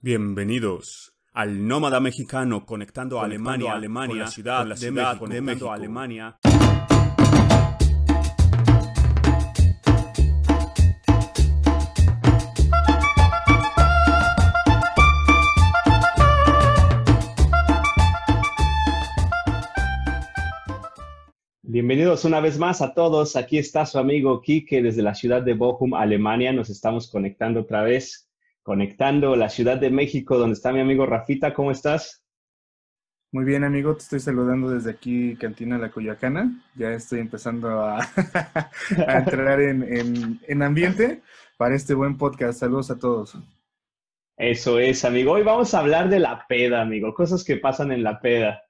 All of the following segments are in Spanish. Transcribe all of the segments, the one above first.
Bienvenidos al nómada mexicano conectando, a Alemania, Alemania, con la ciudad, la de, México, de México, Alemania. Bienvenidos una vez más a todos. Aquí está su amigo Kike desde la ciudad de Bochum, Alemania. Nos estamos conectando otra vez conectando la Ciudad de México, donde está mi amigo Rafita. ¿Cómo estás? Muy bien, amigo. Te estoy saludando desde aquí, Cantina La Coyacana. Ya estoy empezando a, entrar en, ambiente para este buen podcast. Saludos a todos. Eso es, amigo. Hoy vamos a hablar de la peda, amigo. Cosas que pasan en la peda.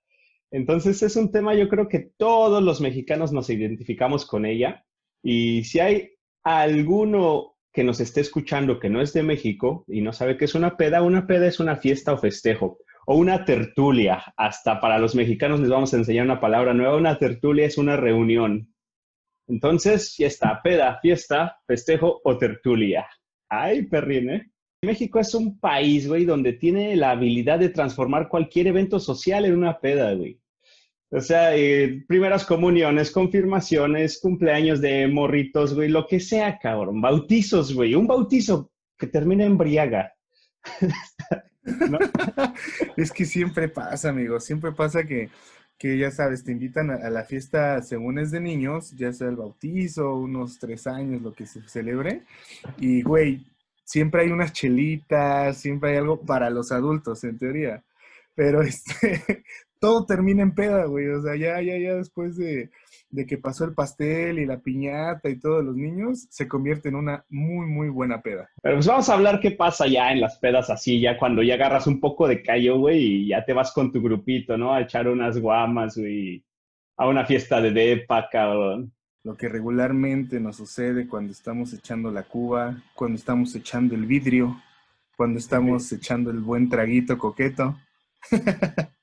Entonces es un tema, yo creo que todos los mexicanos nos identificamos con ella. Y si hay alguno que nos esté escuchando que no es de México y no sabe qué es una peda, una peda es una fiesta o festejo o una tertulia. Hasta para los mexicanos les vamos a enseñar una palabra nueva. Una tertulia es una reunión. Entonces, ya está, peda, fiesta, festejo o tertulia. Ay, perrín, ¿eh? México es un país, güey, donde tiene la habilidad de transformar cualquier evento social en una peda, güey. O sea, eh, primeras comuniones, confirmaciones, cumpleaños de morritos, güey, lo que sea, cabrón. Bautizos, güey. Un bautizo que termina en briaga. es que siempre pasa, amigo. Siempre pasa que, que ya sabes, te invitan a, la fiesta según es de niños, ya sea el bautizo, unos tres años, lo que se celebre. Y, güey, siempre hay unas chelitas, siempre hay algo para los adultos, en teoría. Pero este, todo termina en peda, güey. O sea, ya, ya, ya después de, que pasó el pastel y la piñata y todos los niños, se convierte en una muy, muy buena peda. Pero pues vamos a hablar qué pasa ya en las pedas así, ya cuando ya agarras un poco de callo, güey, y ya te vas con tu grupito, ¿no? A echar unas guamas, güey, a una fiesta de depa, cabrón. Lo que regularmente nos sucede cuando estamos echando la cuba, cuando estamos echando el vidrio, cuando estamos echando el buen traguito coqueto.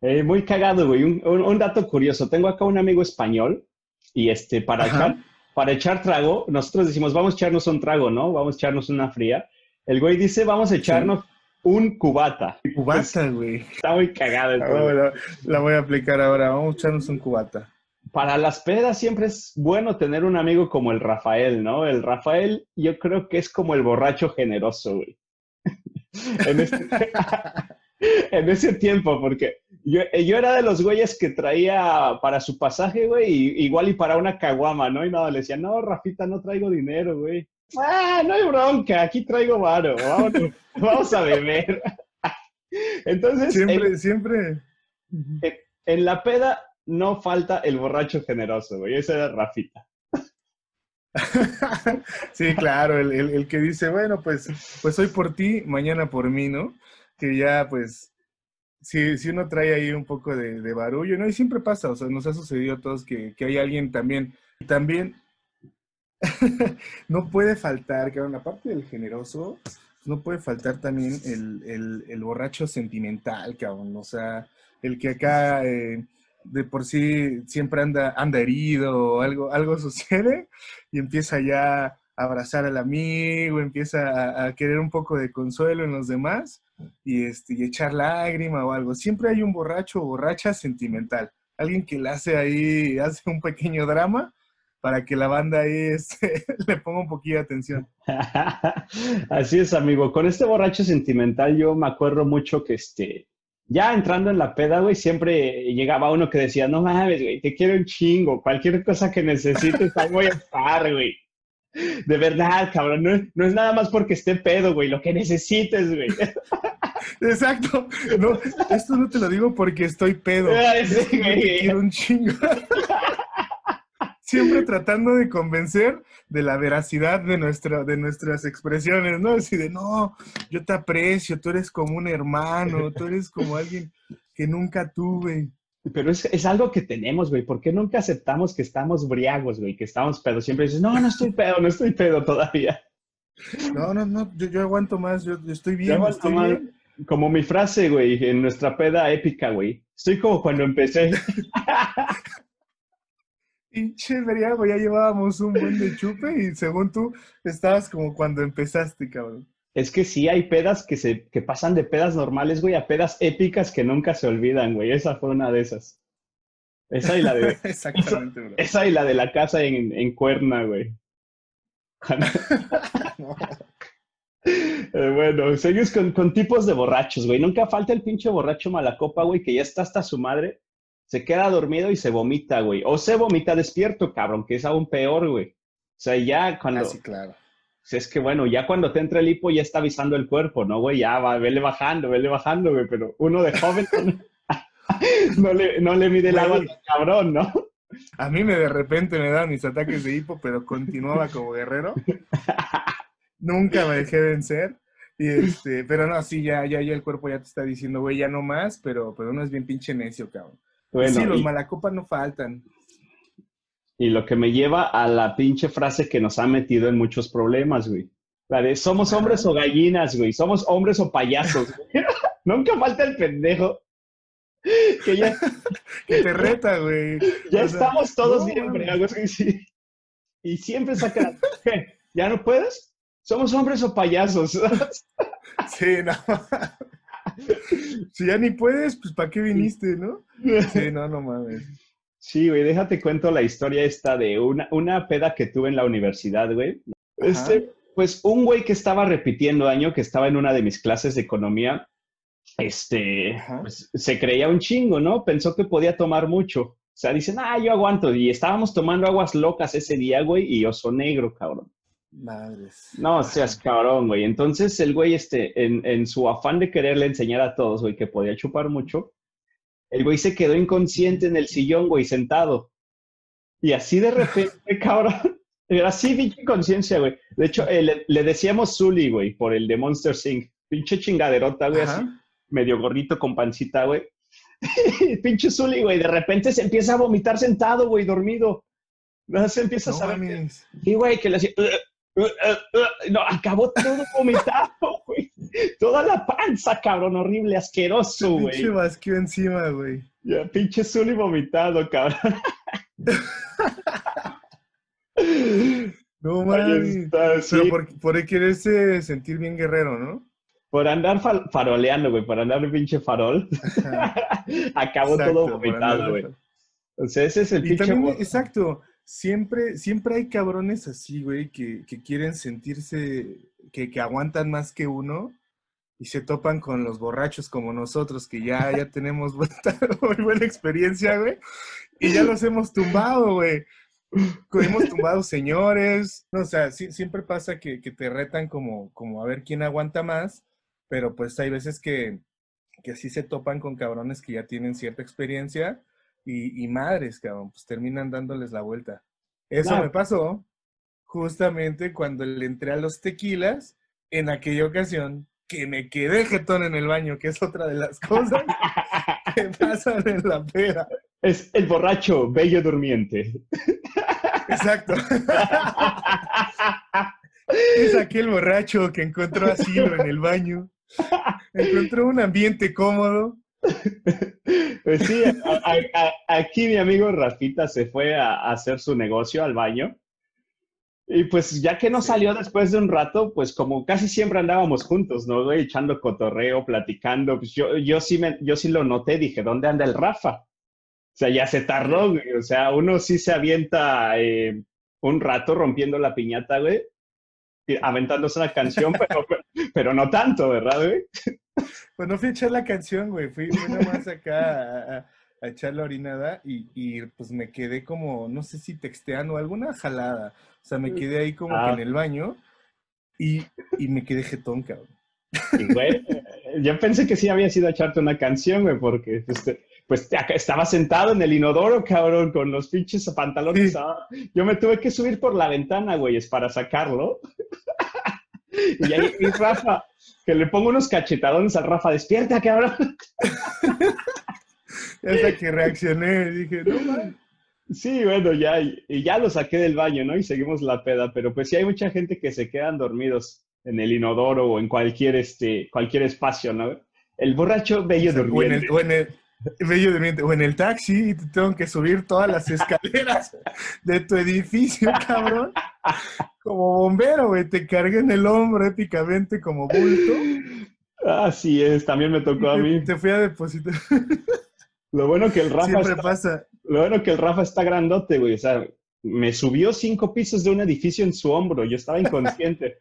Eh, muy cagado, güey. Un, dato curioso. Tengo acá un amigo español y este, para echar, para echar trago, nosotros decimos, vamos a echarnos un trago, ¿no? Vamos a echarnos una fría. El güey dice, vamos a echarnos un cubata. Cubata, güey. Está muy cagado. La, la voy a aplicar ahora. Vamos a echarnos un cubata. Para las pedas siempre es bueno tener un amigo como el Rafael, ¿no? El Rafael yo creo que es como el borracho generoso, güey. en, este... en ese tiempo, porque yo, yo, era de los güeyes que traía para su pasaje, güey, igual y para una caguama, ¿no? Y nada, le decía, no, Rafita, no traigo dinero, güey. Ah, no hay bronca, aquí traigo varo, vamos, vamos a beber. Entonces. Siempre, siempre. En, la peda no falta el borracho generoso, güey, ese era Rafita. sí, claro, el, el, que dice, bueno, pues, pues hoy por ti, mañana por mí, ¿no? Que ya, pues, si, si uno trae ahí un poco de, barullo, ¿no? Y siempre pasa, o sea, nos ha sucedido a todos que, que hay alguien también, también no puede faltar, que aparte del generoso, no puede faltar también el, el, borracho sentimental, cabrón, o sea, el que acá eh, de por sí siempre anda, anda herido o algo, algo sucede y empieza ya a abrazar al amigo, empieza a querer un poco de consuelo en los demás y, este, y echar lágrima o algo. Siempre hay un borracho o borracha sentimental. Alguien que le hace ahí, hace un pequeño drama para que la banda ahí este, le ponga un poquito de atención. Así es, amigo. Con este borracho sentimental yo me acuerdo mucho que este, ya entrando en la peda, güey, siempre llegaba uno que decía, no mames, güey, te quiero un chingo, cualquier cosa que necesites, ahí voy a estar, güey. De verdad, cabrón, no, es nada más porque esté pedo, güey, lo que necesites, güey. Exacto. No, esto no te lo digo porque estoy pedo. quiero un chingo. Siempre tratando de convencer de la veracidad de, nuestra, de nuestras expresiones, ¿no? Así de, no, yo te aprecio, tú eres como un hermano, tú eres como alguien que nunca tuve. Pero es, es, algo que tenemos, güey. ¿Por qué nunca aceptamos que estamos briagos, güey? Que estamos pedos. Siempre dices, no, no estoy pedo, no estoy pedo todavía. No, no, no, yo, yo aguanto más, yo, estoy bien, estoy bien. Como mi frase, güey, en nuestra peda épica, güey. Estoy como cuando empecé. Pinche briago, ya llevábamos un buen de chupe y según tú estabas como cuando empezaste, cabrón. Es que sí hay pedas que se que pasan de pedas normales, güey, a pedas épicas que nunca se olvidan, güey. Esa fue una de esas. Esa y la de. Exactamente, bro. Esa y la de la casa en, en Cuerna, güey. Eh, bueno, seguimos con, con tipos de borrachos, güey. Nunca falta el pinche borracho malacopa, güey, que ya está hasta su madre, se queda dormido y se vomita, güey. O se vomita despierto, cabrón, que es aún peor, güey. O sea, ya cuando... Ah, sí, claro. Es que bueno, ya cuando te entra el hipo ya está avisando el cuerpo, ¿no, güey? Ya va, vele bajando, vele bajando, güey. Pero uno de joven no, le, no le mide el agua al cabrón, ¿no? A mí me de repente me dan mis ataques de hipo, pero continuaba como guerrero. Nunca me dejé vencer. Y este, pero no, sí, ya, ya, ya el cuerpo ya te está diciendo, güey, ya no más, pero, pero uno es bien pinche necio, cabrón. Bueno, sí, los y- malacopas no faltan. Y lo que me lleva a la pinche frase que nos ha metido en muchos problemas, güey. La de somos hombres o gallinas, güey. Somos hombres o payasos, güey. Nunca falta el pendejo. Que ya, Que te reta, güey. ya O sea, estamos todos no, bien. Y siempre sacan. ¿Ya no puedes? Somos hombres o payasos. Sí, no. Si ya ni puedes, pues ¿para qué viniste, no? Sí, no, no mames. Sí, güey, déjate cuento la historia esta de una, una peda que tuve en la universidad, güey. Este, pues un güey que estaba repitiendo año, que estaba en una de mis clases de economía, este, pues, se creía un chingo, ¿no? Pensó que podía tomar mucho. O sea, dicen, ah, yo aguanto. Y estábamos tomando aguas locas ese día, güey, y oso negro, cabrón. Madres. No seas cabrón, güey. Entonces el güey, este, en, en su afán de quererle enseñar a todos, güey, que podía chupar mucho, el güey se quedó inconsciente en el sillón, güey, sentado. Y así de repente, cabrón, era así pinche inconsciencia, güey. De hecho, eh, le, le decíamos Zully, güey, por el de Monster Inc. Pinche chingaderota, güey, así, medio gordito con pancita, güey. pinche Zully, güey, de repente se empieza a vomitar sentado, güey, dormido. Se empieza No a saber. Sí, güey, que le hacía. "Uh, uh, uh, uh". No, acabó todo vomitado, güey. Toda la panza, cabrón, horrible, asqueroso, Pinche güey. vasquio encima, güey. Ya, pinche Zully vomitado, cabrón. No mames. sí. Pero por, por quererse sentir bien guerrero, ¿no? Por andar fa- faroleando, güey, por andar de pinche farol, acabó todo vomitado, güey. O sea, ese es el Y pinche. también, exacto, siempre, siempre hay cabrones así, güey, que, quieren sentirse, que, aguantan más que uno y se topan con los borrachos como nosotros, que ya, ya tenemos muy buena experiencia, güey, y ya los hemos tumbado, güey. Hemos tumbado señores, no, o sea, siempre pasa que, que te retan como, como a ver quién aguanta más, pero pues hay veces que, que sí se topan con cabrones que ya tienen cierta experiencia y, y madres, cabrón, pues terminan dándoles la vuelta. Eso Claro. me pasó justamente cuando le entré a los tequilas en aquella ocasión que me quedé jetón en el baño, que es otra de las cosas que pasan en la peda. Es el borracho bello durmiente. Exacto. Es aquel borracho que encontró asilo en el baño. Encontró un ambiente cómodo. Pues sí, a- a- a- aquí mi amigo Rafita se fue a, hacer su negocio al baño. Y pues ya que no salió después de un rato, pues como casi siempre andábamos juntos, ¿no? güey? Echando cotorreo, platicando. Pues yo, yo, sí me, yo sí lo noté, dije, ¿dónde anda el Rafa? O sea, ya se tardó, güey. O sea, uno sí se avienta eh, un rato rompiendo la piñata, güey. Aventándose una canción, pero, pero no tanto, ¿verdad, güey? Pues no fui a echar la canción, güey. Fui, fui nomás acá a, a- a echar la orinada y, y, pues me quedé como, no sé si texteando, alguna jalada. O sea, me quedé ahí como Ah. que en el baño y, y me quedé jetón, cabrón. Y, güey, yo pensé que sí había sido a echarte una canción, güey, porque este, pues acá estaba sentado en el inodoro, cabrón, con los pinches pantalones. Sí. ah. Yo me tuve que subir por la ventana, güey, es para sacarlo. Y ahí y Rafa, que le pongo unos cachetadones al Rafa, despierta, cabrón. Hasta que reaccioné, dije, no man. Sí, bueno, ya, y ya lo saqué del baño, ¿no? Y seguimos la peda, pero pues sí hay mucha gente que se quedan dormidos en el inodoro o en cualquier, este, cualquier espacio, ¿no? El borracho bello O en, durmiente. el, o, en el, Bello durmiente. O en el taxi y te tengo que subir todas las escaleras de tu edificio, cabrón. Como bombero, güey. Te cargué en el hombro épicamente como bulto. Así es, también me tocó a mí. Te fui a depositar. Lo bueno que el Rafa. Siempre pasa. Lo bueno que el Rafa está grandote, güey. O sea, me subió cinco pisos de un edificio en su hombro. Yo estaba inconsciente.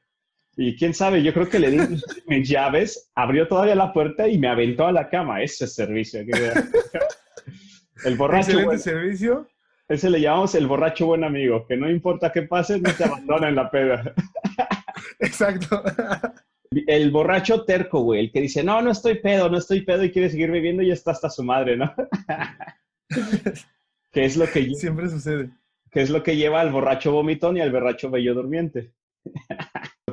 Y quién sabe, yo creo que le di mis llaves, abrió todavía la puerta y me aventó a la cama. Ese es servicio. el borracho. Excelente servicio. Ese le llamamos el borracho buen amigo, que no importa qué pase, no te abandona en la peda. Exacto. El borracho terco, güey, el que dice, no, no estoy pedo, no estoy pedo y quiere seguir bebiendo y ya está hasta su madre, ¿no? que es lo que... Siempre sucede. Que es lo que lleva al borracho vomitón y al borracho bello durmiente.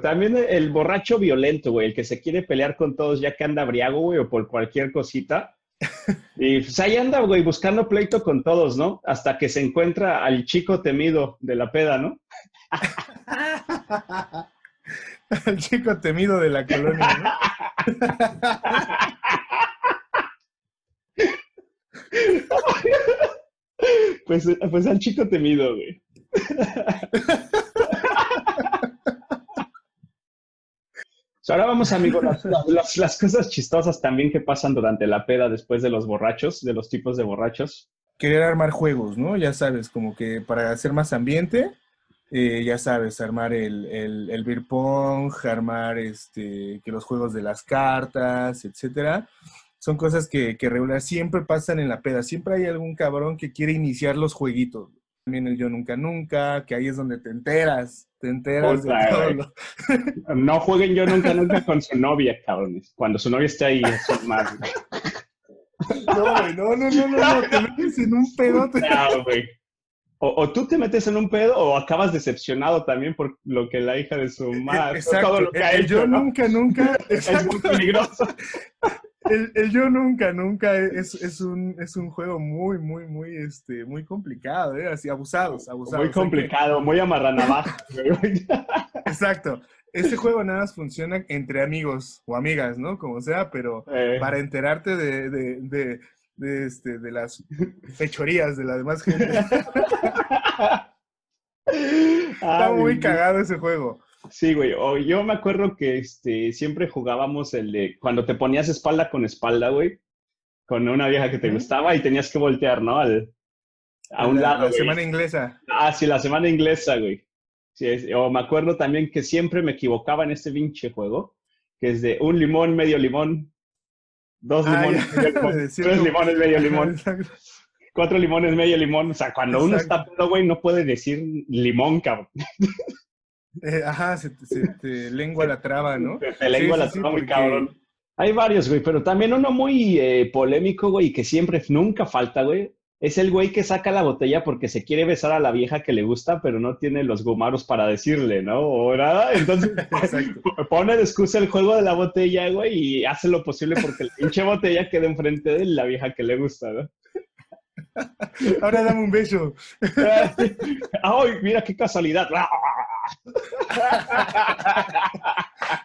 También el borracho violento, güey, el que se quiere pelear con todos ya que anda briago, güey, o por cualquier cosita. Y pues ahí anda, güey, buscando pleito con todos, ¿no? Hasta que se encuentra al chico temido de la peda, ¿no? al chico temido de la colonia, ¿no? pues, pues al chico temido, güey. Ahora vamos, amigos, las, cosas chistosas también que pasan durante la peda después de los borrachos, de los tipos de borrachos. Querer armar juegos, ¿no? Ya sabes, como que para hacer más ambiente, eh, ya sabes, armar el, el, el beer pong, armar este, que los juegos de las cartas, etcétera. Son cosas que, que regular siempre pasan en la peda. Siempre hay algún cabrón que quiere iniciar los jueguitos. También el yo nunca nunca, que ahí es donde te enteras te enteras de todo No jueguen yo nunca, nunca con su novia, cabrones. Cuando su novia esté ahí, es más. No, no, no, no, no, te metes en un pedo. Güey. O, tú te metes en un pedo o acabas decepcionado también por lo que la hija de su madre. Exacto. Todo lo que ha hecho, yo nunca, nunca. Es muy peligroso. El, yo nunca, nunca es, es, un, es un juego muy, muy, muy, este, muy complicado, ¿eh? Así, abusados, abusados. Muy complicado, muy amarranavaja. Exacto. Este juego nada más funciona entre amigos o amigas, ¿no? Como sea, pero eh. para enterarte de, de, de, este, de las fechorías de la demás gente. Está muy cagado ese juego. Sí, güey. O yo me acuerdo que este, siempre jugábamos el de cuando te ponías espalda con espalda, güey, con una vieja que te gustaba y tenías que voltear, ¿no? Al, a un lado. La semana inglesa. Ah, sí, la semana inglesa, güey. Sí, o me acuerdo también que siempre me equivocaba en este pinche juego, que es de un limón, medio limón, dos ah, limones, medio limón, tres limones, medio limón. Cuatro limones, medio limón. O sea, cuando uno está pedo, güey, no puede decir limón, cabrón. Eh, ajá, se, te lengua la traba, ¿no? Se lengua la traba muy cabrón. Hay varios, güey, pero también uno muy eh, polémico, güey, que siempre, nunca falta, güey. Es el güey que saca la botella porque se quiere besar a la vieja que le gusta, pero no tiene los gumaros para decirle, ¿no? O nada. Entonces pone de excusa el juego de la botella, güey, y hace lo posible porque la pinche botella quede enfrente de la vieja que le gusta, ¿no? Ahora dame un beso. ¡Ay, mira qué casualidad!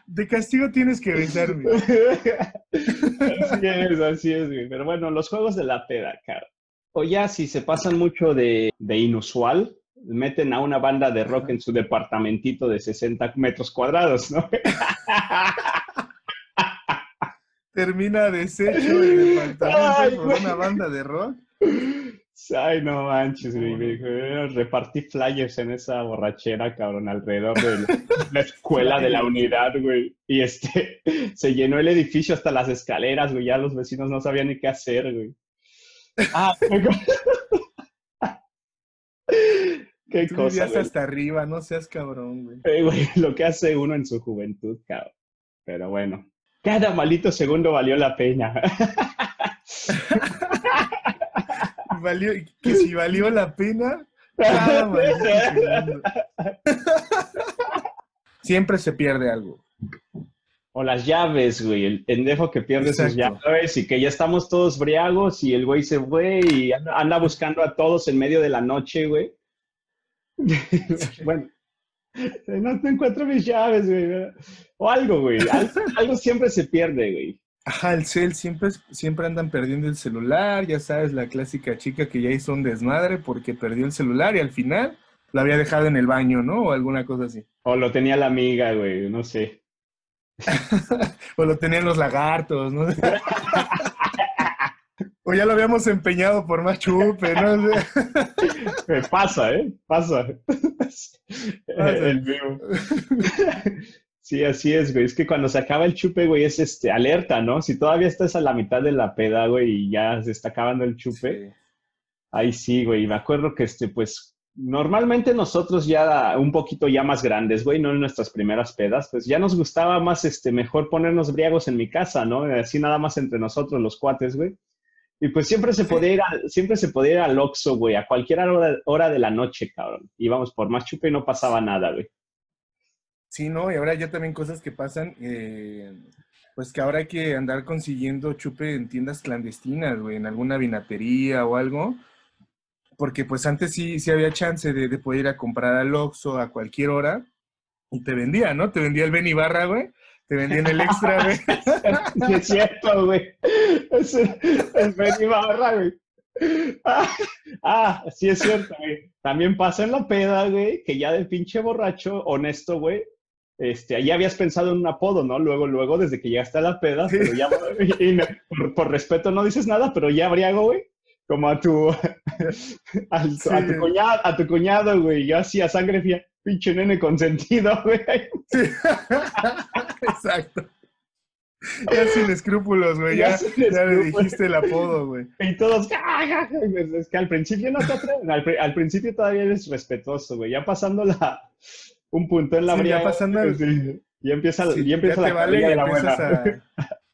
De castigo tienes que besarme. Así es, así es, güey. Pero bueno, los juegos de la peda, cara. O ya si se pasan mucho de, de inusual, meten a una banda de rock en su departamentito de 60 metros cuadrados, ¿no? Termina deshecho el departamento por una banda de rock. Ay, no manches, güey. Repartí flyers en esa borrachera, cabrón, alrededor de la escuela de la unidad, güey. Y este, se llenó el edificio hasta las escaleras, güey. Ya los vecinos no sabían ni qué hacer, güey. Ah, qué Tú cosa. hasta arriba, no seas cabrón, güey. Eh, güey. Lo que hace uno en su juventud, cabrón. Pero bueno, cada malito segundo valió la pena. Que si valió la pena, Siempre se pierde algo. O las llaves, güey. El pendejo que pierde sus llaves y que ya estamos todos briagos y el güey se fue y anda buscando a todos en medio de la noche, güey. bueno, no, encuentro mis llaves, güey. O algo, güey. Algo, algo siempre se pierde, güey. Ajá, el cel, siempre, siempre andan perdiendo el celular, ya sabes, la clásica chica que ya hizo un desmadre porque perdió el celular y al final lo había dejado en el baño, ¿no? O alguna cosa así. O lo tenía la amiga, güey, no sé. o lo tenían los lagartos, ¿no? o ya lo habíamos empeñado por más chupe, ¿no? Pasa, ¿eh? Pasa. el vivo. Sí, así es, güey. Es que cuando se acaba el chupe, güey, es este, alerta, ¿no? Si todavía estás a la mitad de la peda, güey, y ya se está acabando el chupe, ahí sí, güey. Y me acuerdo que, este, pues, normalmente nosotros ya un poquito ya más grandes, güey, no en nuestras primeras pedas, pues ya nos gustaba más, este, mejor ponernos briagos en mi casa, ¿no? Así nada más entre nosotros, los cuates, güey. Y pues siempre se podía ir, siempre se podía ir al Oxxo, güey, a cualquier hora, hora de la noche, cabrón. Íbamos por más chupe y no pasaba nada, güey. Sí, ¿no? Y ahora ya también cosas que pasan, eh, pues que ahora hay que andar consiguiendo chupe en tiendas clandestinas, güey, en alguna vinatería o algo. Porque pues antes sí, sí había chance de, poder ir a comprar al Oxxo a cualquier hora y te vendía, ¿no? Te vendía el Ben Ibarra, güey. Te vendían el extra, güey. Sí, es cierto, güey. Es el, Ben Ibarra, güey. Ah, ah, sí es cierto, güey. También pasa en la peda, güey, que ya del pinche borracho, honesto, güey, este, ya habías pensado en un apodo, ¿no? Luego, luego, desde que llegaste a la peda, pero ya, por, respeto no dices nada, pero ya briago, güey, como a tu, a, tu cuñado, a tu cuñado, güey, yo hacía sangre fría, pinche nene consentido, güey. Exacto. Ya sin escrúpulos, güey. Ya, ya, le dijiste el apodo, güey. Y todos, es que al principio no te atreven. Al, al, principio todavía eres respetuoso, güey. Ya pasando la, un punto en la sí, Ya pasando y empieza, y empieza la vale de la buena. A...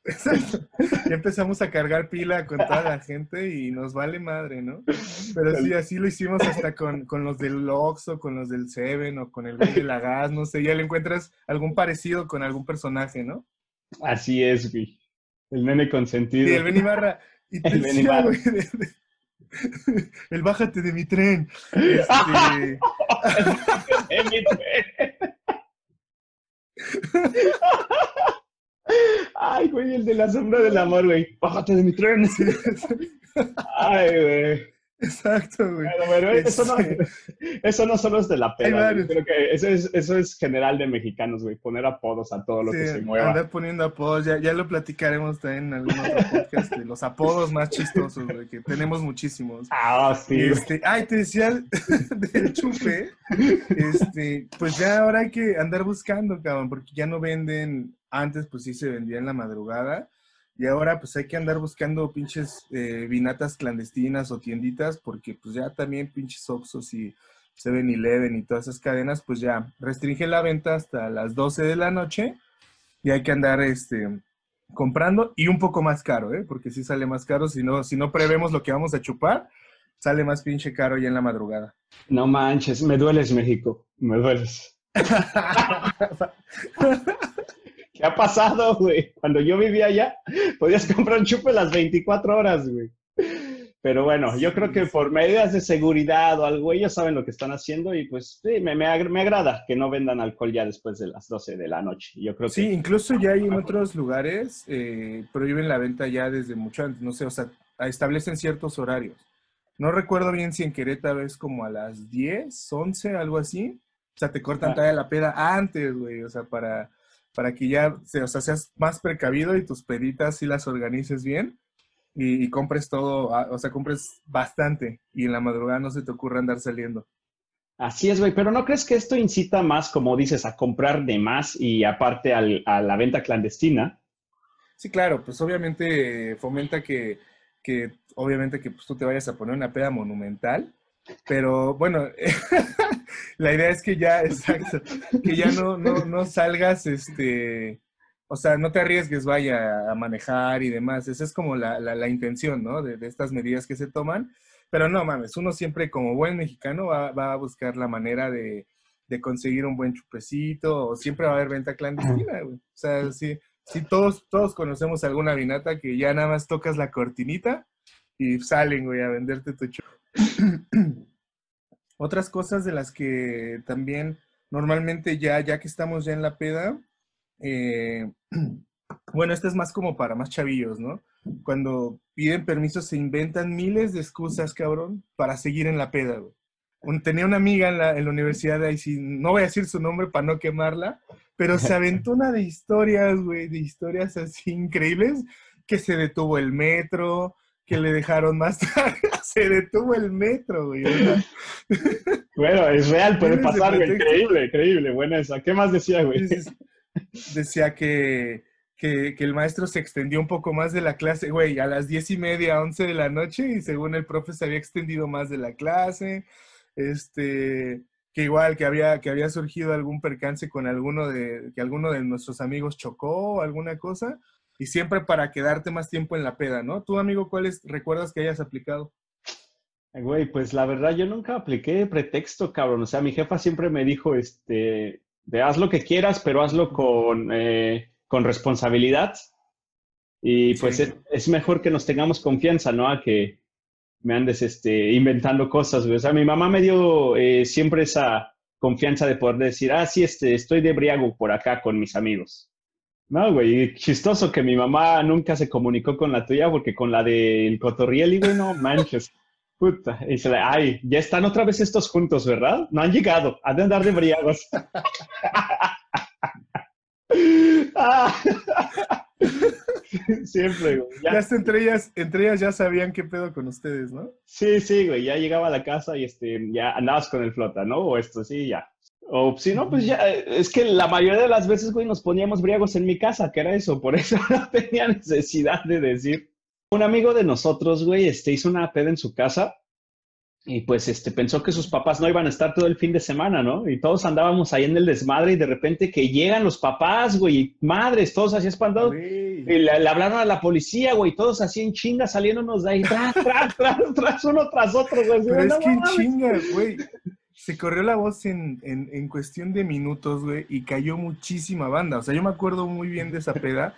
ya empezamos a cargar pila con toda la gente y nos vale madre, ¿no? Pero sí, así lo hicimos hasta con, con los del Oxxo, con los del Seven o con el de la Gas, no sé, ya le encuentras algún parecido con algún personaje, ¿no? Así es, güey. El nene consentido. Y el Benibarra. Y te el decía, güey, el bájate de mi tren. Este... de mi tren. Ay, güey, el de la sombra del amor, güey. Bájate de mi tren. Ay, güey. Exacto, güey. eso, no, eso no solo es de la pena. Creo que eso es, eso es general de mexicanos, güey. Poner apodos a todo lo que se mueva. Andar poniendo apodos. Ya, ya lo platicaremos también en algún otro podcast. De los apodos más chistosos, güey, que tenemos muchísimos. Ah, sí. Este, ay, te decía del chupe. Este, pues ya ahora hay que andar buscando, cabrón, porque ya no venden. Antes, pues sí se vendía en la madrugada y ahora pues hay que andar buscando pinches eh, vinatas clandestinas o tienditas porque pues ya también pinches Oxos y 7-Eleven y todas esas cadenas pues ya restringen la venta hasta las 12 de la noche y hay que andar este comprando y un poco más caro, ¿eh? Porque si sale más caro, si no, si no prevemos lo que vamos a chupar, sale más pinche caro ya en la madrugada. No manches, me dueles México, me dueles. ¿Qué ha pasado, güey? Cuando yo vivía allá, podías comprar un chupe las 24 horas, güey. Pero bueno, yo creo que por medidas de seguridad o algo, ellos saben lo que están haciendo y pues sí, me, me, agrada que no vendan alcohol ya después de las 12 de la noche. Yo creo sí, incluso ya hay en otros lugares, eh, prohíben la venta ya desde mucho antes, no sé, o sea, establecen ciertos horarios. No recuerdo bien si en Querétaro es como a las 10, 11, algo así. O sea, te cortan ah. todavía la peda antes, güey, o sea, para para que ya o sea, seas más precavido y tus peditas sí las organices bien y, compres todo, o sea, compres bastante y en la madrugada no se te ocurra andar saliendo. Así es, güey, pero ¿no crees que esto incita más, como dices, a comprar de más y aparte a la venta clandestina? Sí, claro, pues obviamente fomenta que, que obviamente que pues, tú te vayas a poner una peda monumental, pero bueno, la idea es que ya, exacto, que ya no, no, no salgas, este, o sea, no te arriesgues, vaya a manejar y demás. Esa es como la, la, intención, ¿no? De, estas medidas que se toman. Pero no mames, uno siempre como buen mexicano va, va a buscar la manera de, de, conseguir un buen chupecito o siempre va a haber venta clandestina, güey. O sea, sí, sí todos, todos conocemos alguna vinata que ya nada más tocas la cortinita y salen, güey, a venderte tu chupe. Otras cosas de las que también normalmente ya, ya que estamos ya en la peda, eh, bueno, este es más como para más chavillos, ¿no? Cuando piden permiso se inventan miles de excusas, cabrón, para seguir en la peda. Tenía una amiga en la, en la universidad, ahí sí, no voy a decir su nombre para no quemarla, pero se aventó una de historias, güey, de historias así increíbles, que se detuvo el metro, que le dejaron más tarde, se detuvo el metro, güey. Bueno, es real, puede pasar, güey, increíble, increíble, buena esa. ¿Qué más decía, güey? Decía que que, el maestro se extendió un poco más de la clase, güey, a las diez y media, once de la noche, y según el profe se había extendido más de la clase, este, que igual que había, que había surgido algún percance con alguno de, que alguno de nuestros amigos chocó o alguna cosa, y siempre para quedarte más tiempo en la peda, ¿no? ¿Tú, amigo, cuáles recuerdas que hayas aplicado? Güey, pues la verdad yo nunca apliqué pretexto, cabrón. O sea, mi jefa siempre me dijo, este, de haz lo que quieras, pero hazlo con, eh, con responsabilidad. Y pues es, mejor que nos tengamos confianza, ¿no? A que me andes este, inventando cosas, O sea, mi mamá me dio eh, siempre esa confianza de poder decir, ah, sí, este, estoy de briago por acá con mis amigos. No, güey, chistoso que mi mamá nunca se comunicó con la tuya porque con la del Cotorriel, güey, no manches. Puta, y se le, ay, ya están otra vez estos juntos, ¿verdad? No han llegado, han de andar de briagos. Siempre, güey. Ya. entre ellas, entre ellas ya sabían qué pedo con ustedes, ¿no? Sí, sí, güey. Ya llegaba a la casa y este, ya andabas con el flota, ¿no? O esto, sí, ya. O si no, pues ya, es que la mayoría de las veces, güey, nos poníamos briagos en mi casa, que era eso, por eso no tenía necesidad de decir. Un amigo de nosotros, güey, este, hizo una peda en su casa y pues este, pensó que sus papás no iban a estar todo el fin de semana, ¿no? Y todos andábamos ahí en el desmadre y de repente que llegan los papás, güey, madres, todos así espantados. Y le, hablaron a la policía, güey, todos así en chinga saliéndonos de ahí, tras, tras, tras, tras, uno tras otro, güey. Pero es que en chinga, güey. Se corrió la voz en, en, en cuestión de minutos, güey, y cayó muchísima banda. O sea, yo me acuerdo muy bien de esa peda,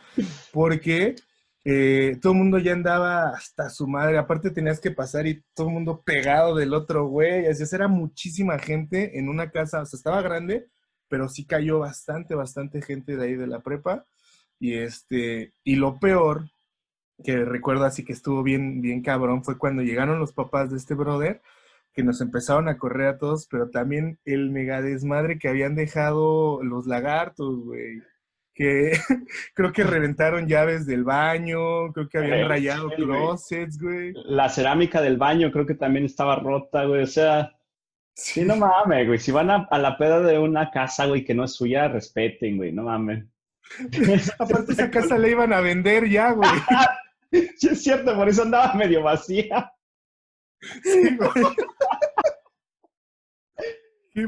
porque eh, todo el mundo ya andaba hasta su madre, aparte tenías que pasar y todo el mundo pegado del otro güey, así era muchísima gente en una casa, o sea, estaba grande, pero sí cayó bastante, bastante gente de ahí de la prepa, y este, y lo peor, que recuerdo así que estuvo bien, bien cabrón, fue cuando llegaron los papás de este brother, que nos empezaron a correr a todos, pero también el mega desmadre que habían dejado los lagartos, güey que creo que reventaron llaves del baño, creo que habían rayado closets, güey. La cerámica del baño creo que también estaba rota, güey, o sea... Sí, no mames, güey. Si van a, la peda de una casa, güey, que no es suya, respeten, güey. No mames. Aparte, esa casa la iban a vender ya, güey. sí, es cierto, por eso andaba medio vacía. Sí, güey.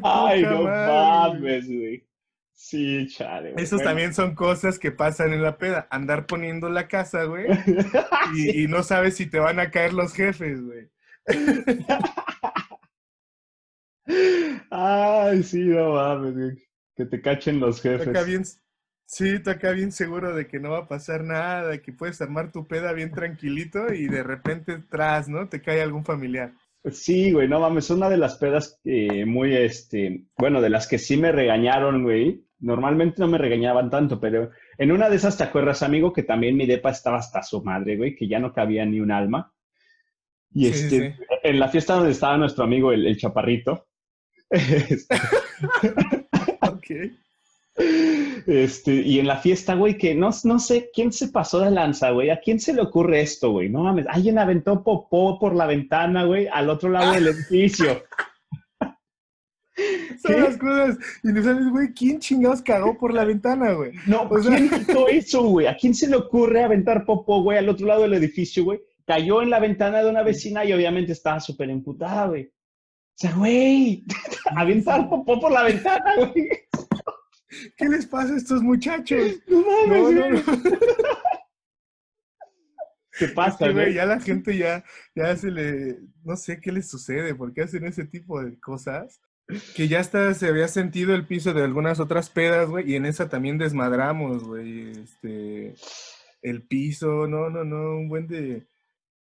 Ay, no mames, güey. Sí, chale. Esos también son cosas que pasan en la peda. Andar poniendo la casa, güey. Y, no sabes si te van a caer los jefes, güey. Ay, sí, no mames, Que te cachen los jefes. Toca bien, sí, tú acá bien seguro de que no va a pasar nada, que puedes armar tu peda bien tranquilito y de repente tras, ¿no? Te cae algún familiar. Sí, güey, no mames, una de las pedas muy, este, bueno, de las que sí me regañaron, güey, Normalmente no me regañaban tanto, pero en una de esas te acuerdas, amigo, que también mi depa estaba hasta su madre, güey, que ya no cabía ni un alma. Y este, en la fiesta donde estaba nuestro amigo el, chaparrito. Este, ok. Este, y en la fiesta, güey, que no, no sé quién se pasó de lanza, güey. ¿A quién se le ocurre esto, güey? No mames. Alguien aventó popó por la ventana, güey, al otro lado del edificio. Son las cosas. Y no sabes, güey, ¿quién chingados cagó por la ventana, güey? No, o ¿quién hizo eso, güey? ¿A quién se le ocurre aventar popó, güey, al otro lado del edificio, güey? Cayó en la ventana de una vecina y obviamente estaba súper emputada, güey. O sea, güey, aventar popó por la ventana, güey. ¿Qué les pasa a estos muchachos? No mames, no, no, ¿Qué pasa, güey? Ya la gente ya, ya se le, no sé qué les sucede, porque hacen ese tipo de cosas que ya hasta se había sentido el piso de algunas otras pedas, güey, y en esa también desmadramos, güey, este, el piso, no, no, no, un buen de,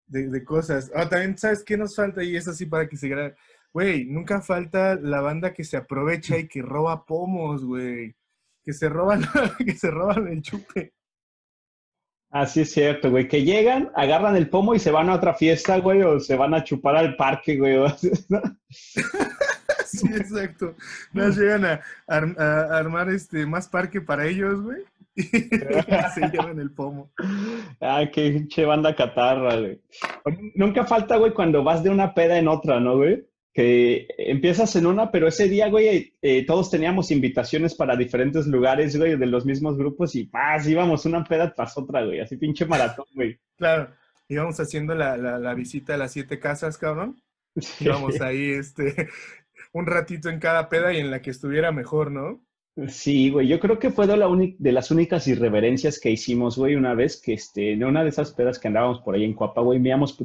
de, cosas. Ah, también, ¿sabes qué nos falta? Y es así para que se grabe. Güey, nunca falta la banda que se aprovecha y que roba pomos, güey. Que se roban, que se roban el chupe. Así es cierto, güey, que llegan, agarran el pomo y se van a otra fiesta, güey, o se van a chupar al parque, güey. sí, exacto. Nos llegan a, armar este más parque para ellos, güey. Y se llevan el pomo. Ah, qué che banda catarra, güey. Nunca falta, güey, cuando vas de una peda en otra, ¿no, güey? Que empiezas en una, pero ese día, güey, eh, todos teníamos invitaciones para diferentes lugares, güey, de los mismos grupos y paz, íbamos una peda tras otra, güey, así pinche maratón, güey. Claro, íbamos haciendo la, la, visita a las siete casas, cabrón. Íbamos ahí, este, un ratito en cada peda y en la que estuviera mejor, ¿no? Sí, güey, yo creo que fue de, la de las únicas irreverencias que hicimos, güey, una vez que, este, en una de esas pedas que andábamos por ahí en Cuapa, güey, meamos,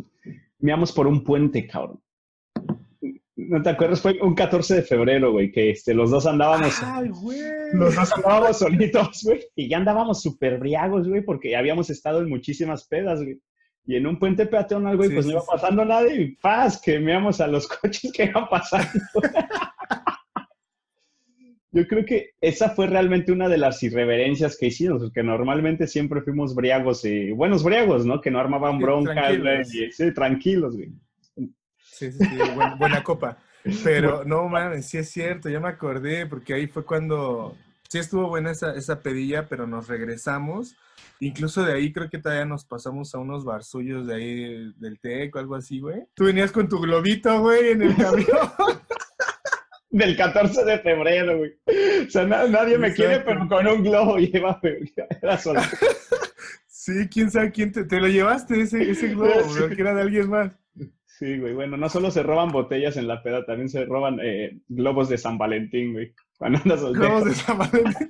meamos por un puente, cabrón. ¿No te acuerdas? Fue un 14 de febrero, güey, que este, los dos andábamos. ¡Ay, güey! Los dos andábamos solitos, güey. Y ya andábamos súper briagos, güey, porque habíamos estado en muchísimas pedas, güey. Y en un puente peatonal, güey, pues no iba pasando nada y paz, que veamos a los coches que iban pasando. Yo creo que esa fue realmente una de las irreverencias que hicimos, porque normalmente siempre fuimos briagos y buenos briagos, ¿no? Que no armaban broncas, güey. Sí, tranquilos, güey. Sí, sí, sí, buena, copa. Pero no mames, sí es cierto, ya me acordé, porque ahí fue cuando sí estuvo buena esa, esa pedilla, pero nos regresamos. Incluso de ahí creo que todavía nos pasamos a unos barzullos de ahí del TEC o algo así, güey. Tú venías con tu globito, güey, en el camión. del 14 de febrero, güey. O sea, nadie me quiere, pero con un globo lleva, Era solo. Sí, quién sabe quién te, te lo llevaste ese, ese globo, güey, que era de alguien más. Sí, güey. Bueno, no solo se roban botellas en la peda, también se roban eh, globos de San Valentín, güey. globos de San Valentín.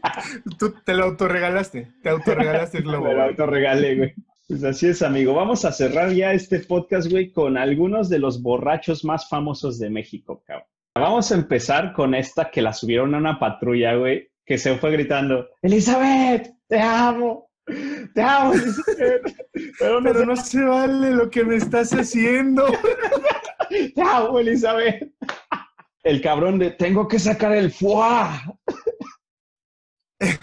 Tú te lo autorregalaste. Te autorregalaste el globo. Me lo autorregalé, güey. Pues así es, amigo. Vamos a cerrar ya este podcast, güey, con algunos de los borrachos más famosos de México, cabrón. Vamos a empezar con esta que la subieron a una patrulla, güey, que se fue gritando, Elizabeth, te amo. Te amo, Pero, no, no se vale lo que me estás haciendo. Te amo, Elizabeth. El cabrón de tengo que sacar el. El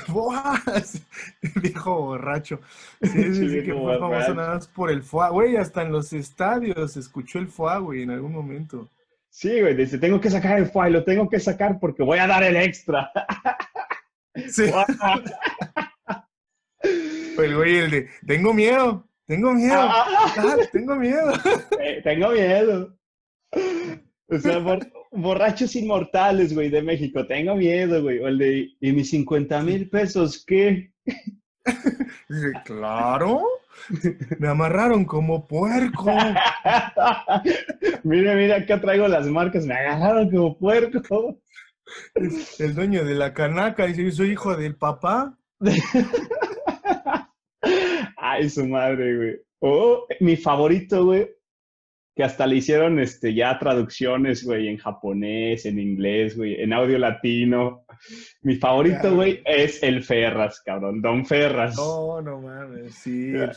viejo borracho. Sí, sí, sí, que fue famoso nada más por el foie. Güey, hasta en los estadios escuchó el foie, güey, en algún momento. Sí, güey, dice, tengo que sacar el foie, lo tengo que sacar porque voy a dar el extra. Sí. Pues güey, el de, tengo miedo, tengo miedo, ah, tengo miedo. Eh, tengo miedo. O sea, borrachos inmortales, güey, de México. Tengo miedo, güey. O el de, ¿y mis 50 mil pesos qué? Dice, claro. Me amarraron como puerco. mira, mira, acá traigo las marcas. Me agarraron como puerco. El dueño de la canaca dice, yo soy hijo del papá. Ay, su madre, güey. Oh, mi favorito, güey, que hasta le hicieron este, ya traducciones, güey, en japonés, en inglés, güey, en audio latino. Mi favorito, güey, es el Ferras, cabrón, Don Ferras. No, no mames, sí, el,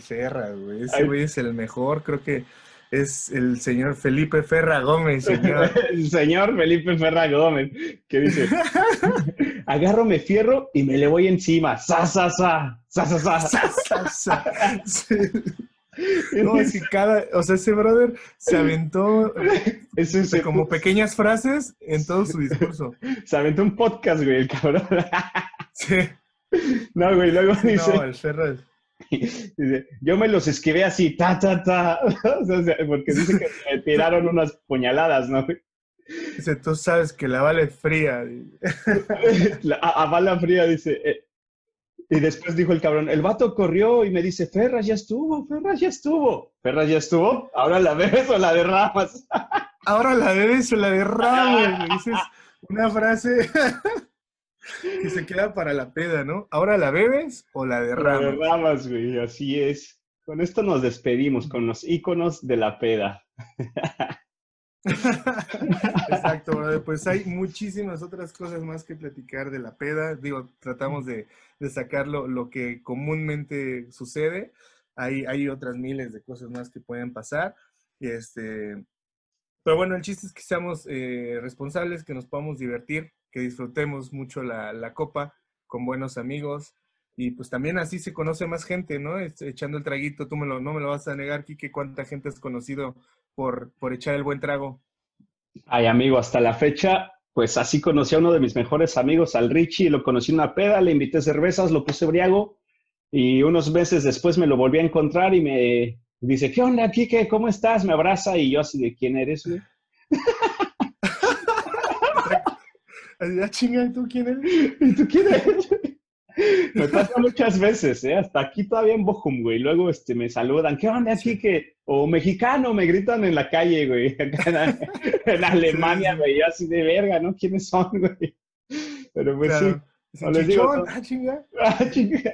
Ferras, güey. Ese güey es el mejor, creo que es el señor Felipe Ferra Gómez, señor. el señor Felipe Ferra Gómez, que dice, agarro, me fierro y me le voy encima. Sa, sa, sa, sa, sa, sa, sa, No, es que cada, o sea, ese brother se aventó como pequeñas frases en todo su discurso. Se aventó un podcast, güey, el cabrón. Sí. No, güey, luego dice. No, el Ferras yo me los esquivé así, ta, ta, ta, porque dice que me tiraron unas puñaladas, ¿no? Dice, tú sabes que la bala es fría. a, bala fría, dice. Eh, y después dijo el cabrón, el vato corrió y me dice, Ferras ya estuvo, Ferras ya estuvo. Ferras ya estuvo, ahora la bebes o la derramas. ahora la bebes o la derramas. dices una frase que se queda para la peda, ¿no? ¿Ahora la bebes o la derramas? La derramas, güey, así es. Con esto nos despedimos, con los íconos de la peda. Exacto, brother. Pues hay muchísimas otras cosas más que platicar de la peda. Digo, tratamos de, de sacar lo, que comúnmente sucede. Hay, hay otras miles de cosas más que pueden pasar. Este, pero bueno, el chiste es que seamos eh, responsables, que nos podamos divertir, que disfrutemos mucho la, copa con buenos amigos, y pues también así se conoce más gente, ¿no? Echando el traguito, tú me lo, no me lo vas a negar, Kike, cuánta gente has conocido por, por echar el buen trago. Ay, amigo, hasta la fecha, pues así conocí a uno de mis mejores amigos, al Richie, lo conocí en una peda, le invité cervezas, lo puse briago y unos meses después me lo volví a encontrar y me dice, ¿qué onda, Kike? ¿Cómo estás? Me abraza y yo así de, ¿quién eres, güey? Ya chinga, ¿tú quién eres? ¿Y tú quién eres? Me pasa muchas veces, ¿eh? Hasta aquí todavía en Bochum, güey. Luego este, me saludan, ¿qué onda aquí que? O mexicano, me gritan en la calle, güey. en, Alemania, güey. Yo así de verga, ¿no? ¿Quiénes son, güey? Pero pues sí. les digo, ah, chinga. Ah, chinga.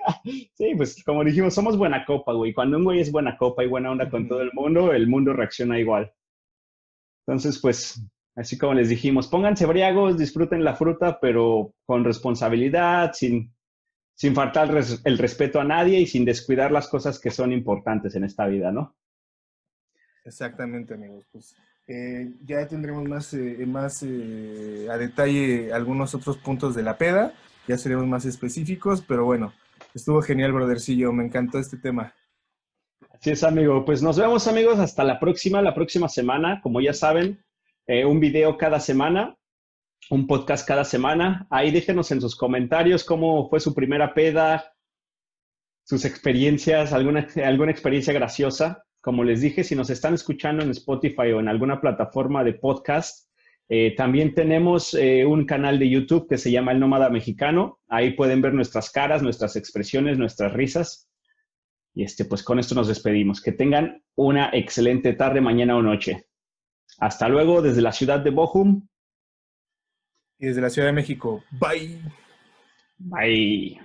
Sí, pues como dijimos, somos buena copa, güey. Cuando un güey es buena copa y buena onda con todo el mundo, el mundo reacciona igual. Entonces, pues, así como les dijimos, pónganse briagos, disfruten la fruta, pero con responsabilidad, sin sin faltar el respeto a nadie y sin descuidar las cosas que son importantes en esta vida, ¿no? Exactamente, amigos. Pues eh, ya tendremos más, eh, más eh, a detalle algunos otros puntos de la peda, ya seremos más específicos, pero bueno, estuvo genial, brothercillo, me encantó este tema. Así es, amigo. Pues nos vemos, amigos, hasta la próxima, la próxima semana. Como ya saben, un video cada semana un podcast cada semana. Ahí déjenos en sus comentarios cómo fue su primera peda, sus experiencias, alguna, alguna experiencia graciosa. Como les dije, si nos están escuchando en Spotify o en alguna plataforma de podcast, eh, también tenemos eh, un canal de YouTube que se llama El Nómada Mexicano. Ahí pueden ver nuestras caras, nuestras expresiones, nuestras risas. Y este, pues con esto nos despedimos. Que tengan una excelente tarde, mañana o noche. Hasta luego desde la ciudad de Bochum. Y desde la Ciudad de México, bye. Bye.